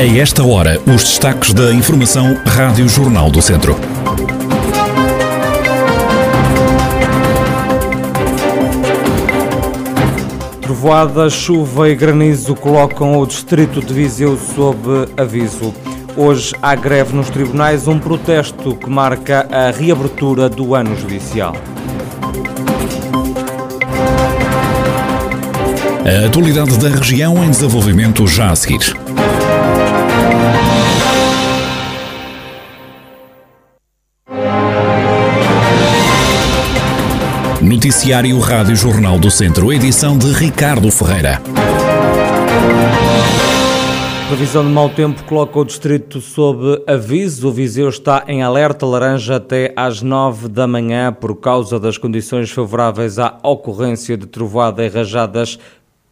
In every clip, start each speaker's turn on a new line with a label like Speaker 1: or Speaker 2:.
Speaker 1: A esta hora, os destaques da Informação Rádio Jornal do Centro.
Speaker 2: Trovoada, chuva e granizo colocam o distrito de Viseu sob aviso. Hoje há greve nos tribunais, um protesto que marca a reabertura do ano judicial.
Speaker 1: A atualidade da região em desenvolvimento já a seguir. Noticiário Rádio Jornal do Centro, edição de Ricardo Ferreira.
Speaker 2: Previsão de mau tempo coloca o distrito sob aviso. O Viseu está em alerta laranja até às 9 da manhã por causa das condições favoráveis à ocorrência de trovoada e rajadas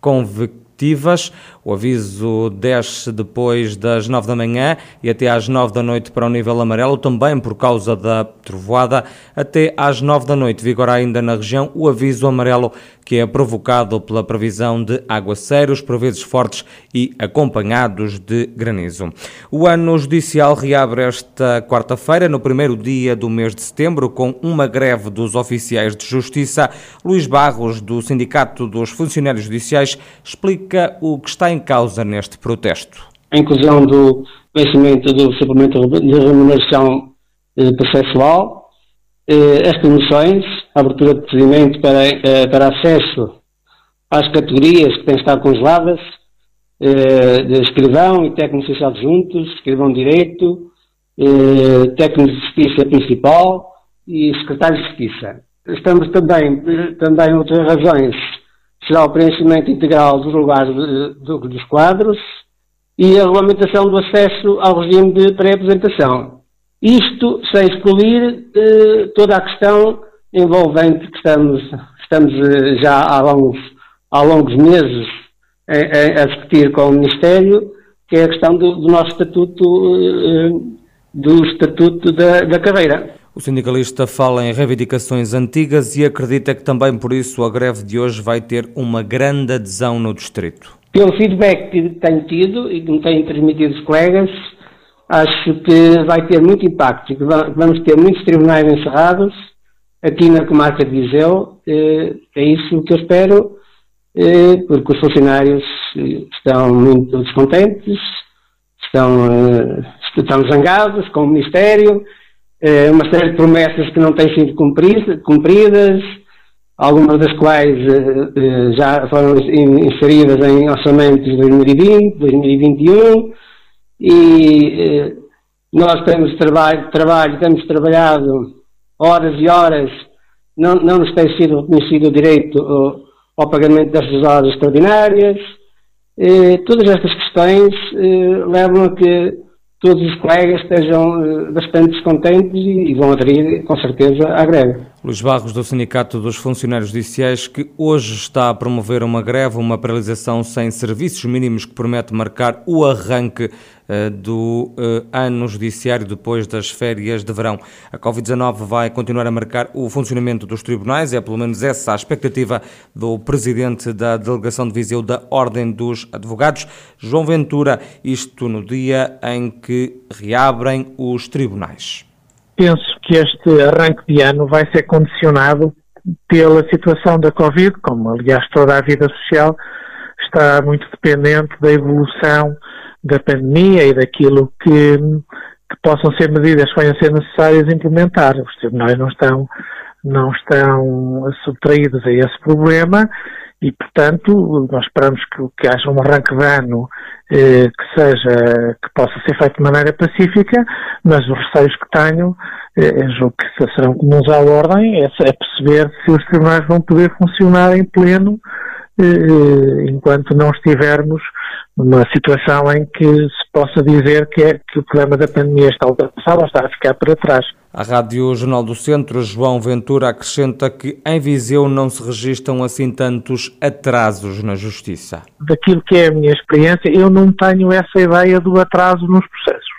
Speaker 2: convectivas. O aviso desce depois das 9 da manhã e até às 9 da noite para o nível amarelo, também por causa da trovoada. Até às 9 da noite vigora ainda na região o aviso amarelo, que é provocado pela previsão de aguaceiros, por vezes fortes e acompanhados de granizo. O ano judicial reabre esta quarta-feira, no primeiro dia do mês de setembro, com uma greve dos oficiais de justiça. Luís Barros, do Sindicato dos Funcionários Judiciais, explica o que está em causa neste protesto?
Speaker 3: A inclusão do vencimento do suplemento de remuneração eh, processual, eh, as promoções, a abertura de procedimento para, eh, para acesso às categorias que têm estado congeladas, de escrivão e técnico social adjuntos, escrivão de direito, técnico de justiça principal e secretário de justiça. Estamos também, também outras razões será o preenchimento integral dos lugares dos quadros e a regulamentação do acesso ao regime de pré-apresentação. Isto sem excluir eh, toda a questão envolvente que estamos, estamos eh, já há longos, há longos meses a, a, discutir com o Ministério, que é a questão do, do nosso estatuto, eh, do estatuto da, da carreira.
Speaker 2: O sindicalista fala em reivindicações antigas e acredita que também por isso a greve de hoje vai ter uma grande adesão no distrito.
Speaker 3: Pelo feedback que tenho tido e que me têm transmitido os colegas, acho que vai ter muito impacto que vamos ter muitos tribunais encerrados aqui na comarca de Viseu. Eh, é isso que eu espero, eh, porque os funcionários estão muito descontentes, estão, eh, estão zangados com o Ministério é, uma série de promessas que não têm sido cumpridas, algumas das quais eh, eh, já foram inseridas em orçamentos de 2020, 2021, e eh, nós temos trabalho, trabalho, temos trabalhado horas e horas, não, não nos tem sido reconhecido o direito ao, pagamento destas horas extraordinárias. todas estas questões levam a que todos os colegas estejam eh, bastante descontentes e, vão aderir, com certeza, à greve.
Speaker 2: Luís Barros, do Sindicato dos Funcionários Judiciais, que hoje está a promover uma greve, uma paralisação sem serviços mínimos que promete marcar o arranque uh, do uh, ano judiciário depois das férias de verão. A Covid-19 vai continuar a marcar o funcionamento dos tribunais, é pelo menos essa a expectativa do presidente da Delegação de Viseu da Ordem dos Advogados, João Ventura, isto no dia em que reabrem os tribunais
Speaker 4: penso que este arranque de ano vai ser condicionado pela situação da Covid, como aliás toda a vida social está muito dependente da evolução da pandemia e daquilo que, que possam ser medidas que venham a ser necessárias implementar. Os tribunais não estão, não estão subtraídos a esse problema e, portanto, nós esperamos que, que haja um arranque de ano eh, que seja, que possa ser feito de maneira pacífica, mas os receios que tenho, eh, julgo que serão comuns à ordem, é, é perceber se os tribunais vão poder funcionar em pleno eh, enquanto não estivermos numa situação em que se possa dizer que, é, que o problema da pandemia está ultrapassado ou está a ficar para trás.
Speaker 2: A Rádio Jornal do Centro, João Ventura, acrescenta que em Viseu não se registram assim tantos atrasos na Justiça.
Speaker 4: Daquilo que é a minha experiência, eu não tenho essa ideia do atraso nos processos.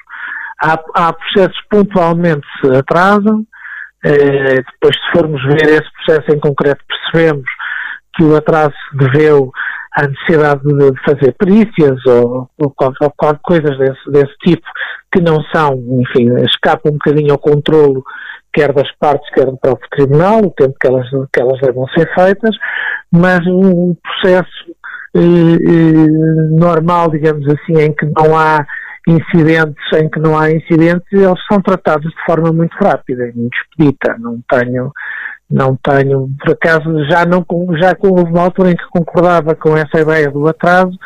Speaker 4: Há, há processos que pontualmente se atrasam, eh, depois se formos ver esse processo em concreto percebemos que o atraso se deveu há necessidade de fazer perícias ou, ou, ou coisas desse, desse, tipo que não são, enfim, escapam um bocadinho ao controlo quer das partes, quer do próprio tribunal, o tempo que elas, que elas devem ser feitas, mas um processo eh, eh, normal, digamos assim, em que não há incidentes, em que não há incidentes, eles são tratados de forma muito rápida e muito expedita. Não tenho, não tenho, por acaso, já não, já houve uma altura em que concordava com essa ideia do atraso,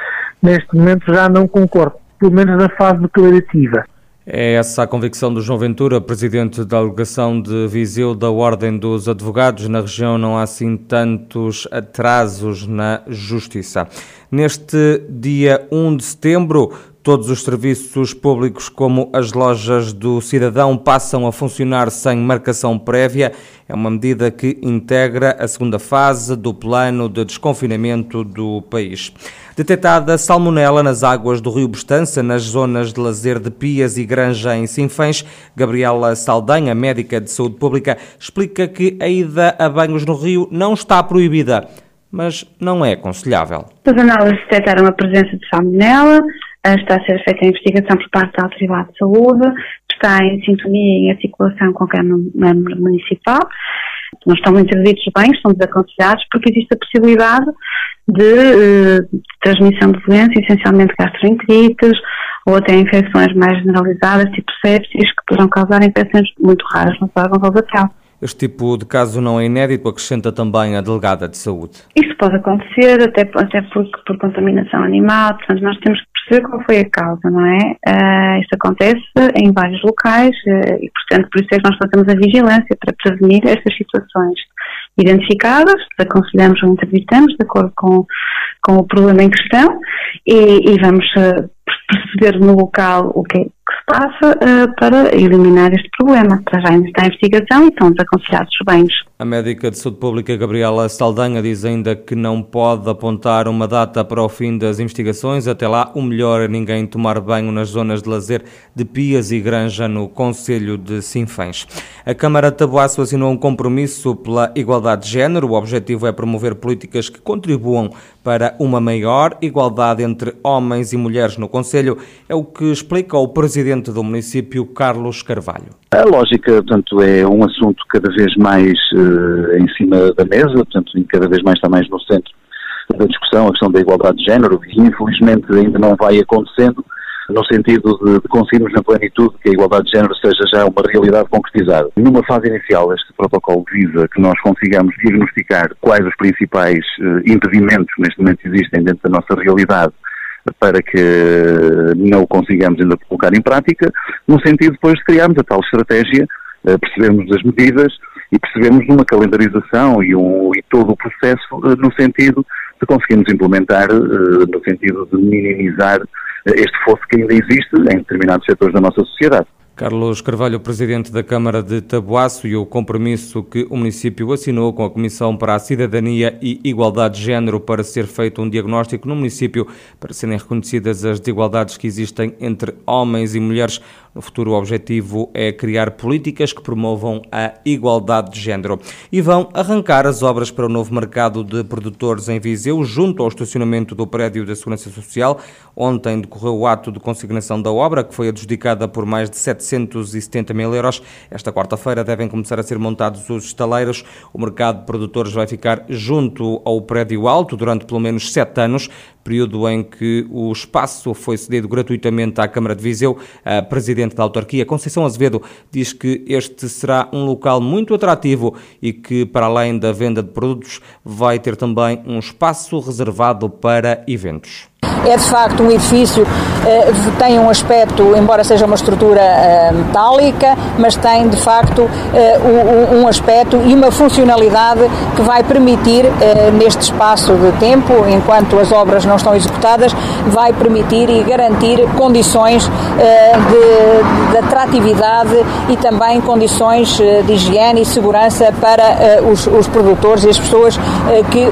Speaker 4: neste momento já não concordo, pelo menos na fase declarativa.
Speaker 2: É essa a convicção do João Ventura, presidente da delegação de Viseu da Ordem dos Advogados. Na região não há assim tantos atrasos na justiça. Neste dia 1 de setembro, Todos os serviços públicos, como as lojas do cidadão, passam a funcionar sem marcação prévia. É uma medida que integra a segunda fase do plano de desconfinamento do país. Detetada salmonela nas águas do Rio Bestança, nas zonas de lazer de Pias e Granja em Sinfãs, Gabriela Saldanha, médica de saúde pública, explica que a ida a banhos no rio não está proibida, mas não é aconselhável.
Speaker 5: As análises detectaram a presença de salmonela, está a ser feita a investigação por parte da Autoridade de Saúde, está em sintonia e em articulação com a Câmara Municipal. Não estão interditos bem, estão desaconselhados, porque existe a possibilidade de, de eh, transmissão de doenças, essencialmente gastroenterites, ou até infecções mais generalizadas, tipo sepsis, que poderão causar infecções muito raras no da pele.
Speaker 2: Este tipo de caso não é inédito, acrescenta também a delegada de saúde.
Speaker 5: Isso pode acontecer, até, até por, por contaminação animal, portanto nós temos perceber qual foi a causa, não é? Uh, isto acontece em vários locais uh, e, portanto, por isso é que nós fazemos a vigilância para prevenir estas situações identificadas, aconselhamos ou entrevistamos de acordo com, com o problema em questão e, e vamos uh, perceber no local o que, é que se passa uh, para eliminar este problema. Para já ainda está em investigação e estão desaconselhados os bens.
Speaker 2: A médica de saúde pública Gabriela Saldanha diz ainda que não pode apontar uma data para o fim das investigações. Até lá, o melhor é ninguém tomar banho nas zonas de lazer de Pias e Granja, no Conselho de Sinfãs. A Câmara de Tabuaço assinou um compromisso pela igualdade de género. O objetivo é promover políticas que contribuam para uma maior igualdade entre homens e mulheres no Conselho. É o que explica o presidente do município, Carlos Carvalho.
Speaker 6: A lógica, portanto, é um assunto cada vez mais uh, em cima da mesa, portanto, cada vez mais está mais no centro da discussão, a questão da igualdade de género, e infelizmente ainda não vai acontecendo, no sentido de, conseguirmos na plenitude que a igualdade de género seja já uma realidade concretizada. Numa fase inicial, este protocolo visa que nós consigamos diagnosticar quais os principais uh, impedimentos neste momento existem dentro da nossa realidade para que não o consigamos ainda colocar em prática, no sentido depois de criarmos a tal estratégia, eh, percebemos as medidas e percebemos uma calendarização e, um, e todo o processo eh, no sentido de conseguirmos implementar, eh, no sentido de minimizar este fosso que ainda existe em determinados setores da nossa sociedade.
Speaker 2: Carlos Carvalho, presidente da Câmara de Tabuaço, e o compromisso que o município assinou com a Comissão para a Cidadania e Igualdade de Género para ser feito um diagnóstico no município para serem reconhecidas as desigualdades que existem entre homens e mulheres. No futuro, o objetivo é criar políticas que promovam a igualdade de género. E vão arrancar as obras para o novo mercado de produtores em Viseu, junto ao estacionamento do prédio da Segurança Social. Ontem decorreu o ato de consignação da obra, que foi adjudicada por mais de 770 mil euros. Esta quarta-feira devem começar a ser montados os estaleiros. O mercado de produtores vai ficar junto ao prédio alto durante pelo menos sete anos período em que o espaço foi cedido gratuitamente à Câmara de Viseu. A Presidente da Autarquia, Conceição Azevedo, diz que este será um local muito atrativo e que, para além da venda de produtos, vai ter também um espaço reservado para eventos.
Speaker 7: É de facto um edifício eh, tem um aspecto, embora seja uma estrutura eh, metálica, mas tem de facto eh, um, aspecto e uma funcionalidade que vai permitir, neste espaço de tempo, enquanto as obras não estão executadas, vai permitir e garantir condições de, de, atratividade e também condições de higiene e segurança para os, os, produtores e as pessoas que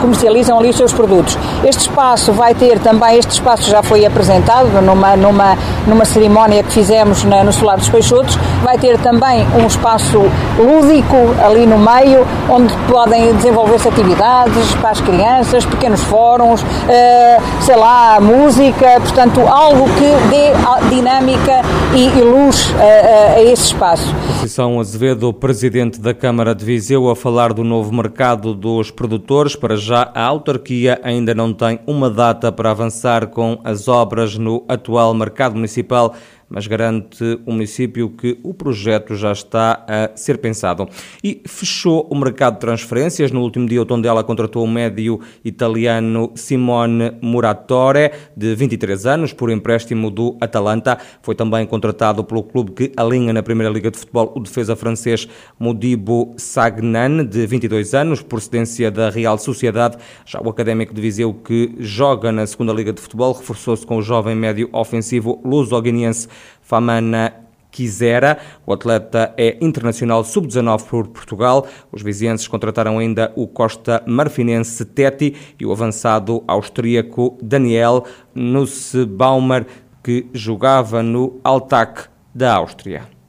Speaker 7: comercializam ali os seus produtos. Este espaço vai ter também também este espaço já foi apresentado numa, numa, numa cerimónia que fizemos na, no Solar dos Peixotos. Vai ter também um espaço lúdico ali no meio, onde podem desenvolver-se atividades para as crianças, pequenos fóruns, uh, sei lá, música, portanto, algo que dê dinâmica e, e luz a, a esse espaço.
Speaker 2: Conceição Azevedo, presidente da Câmara de Viseu, a falar do novo mercado dos produtores. Para já, a autarquia ainda não tem uma data para avançar com as obras no atual mercado municipal mas garante o município que o projeto já está a ser pensado. E fechou o mercado de transferências. No último dia, o Tondela contratou o médio italiano Simone Muratore, de 23 anos, por empréstimo do Atalanta. Foi também contratado pelo clube que alinha na Primeira Liga de Futebol o defesa francês Modibo Sagnan, de 22 anos, procedência da Real Sociedade. Já o académico de Viseu, que joga na Segunda Liga de Futebol, reforçou-se com o jovem médio ofensivo luso-guineense Famana quisera. O atleta é internacional sub-19 por Portugal. Os vizienses contrataram ainda o Costa Marfinense Teti e o avançado austríaco Daniel Nussbaumer, que jogava no Altac da Áustria.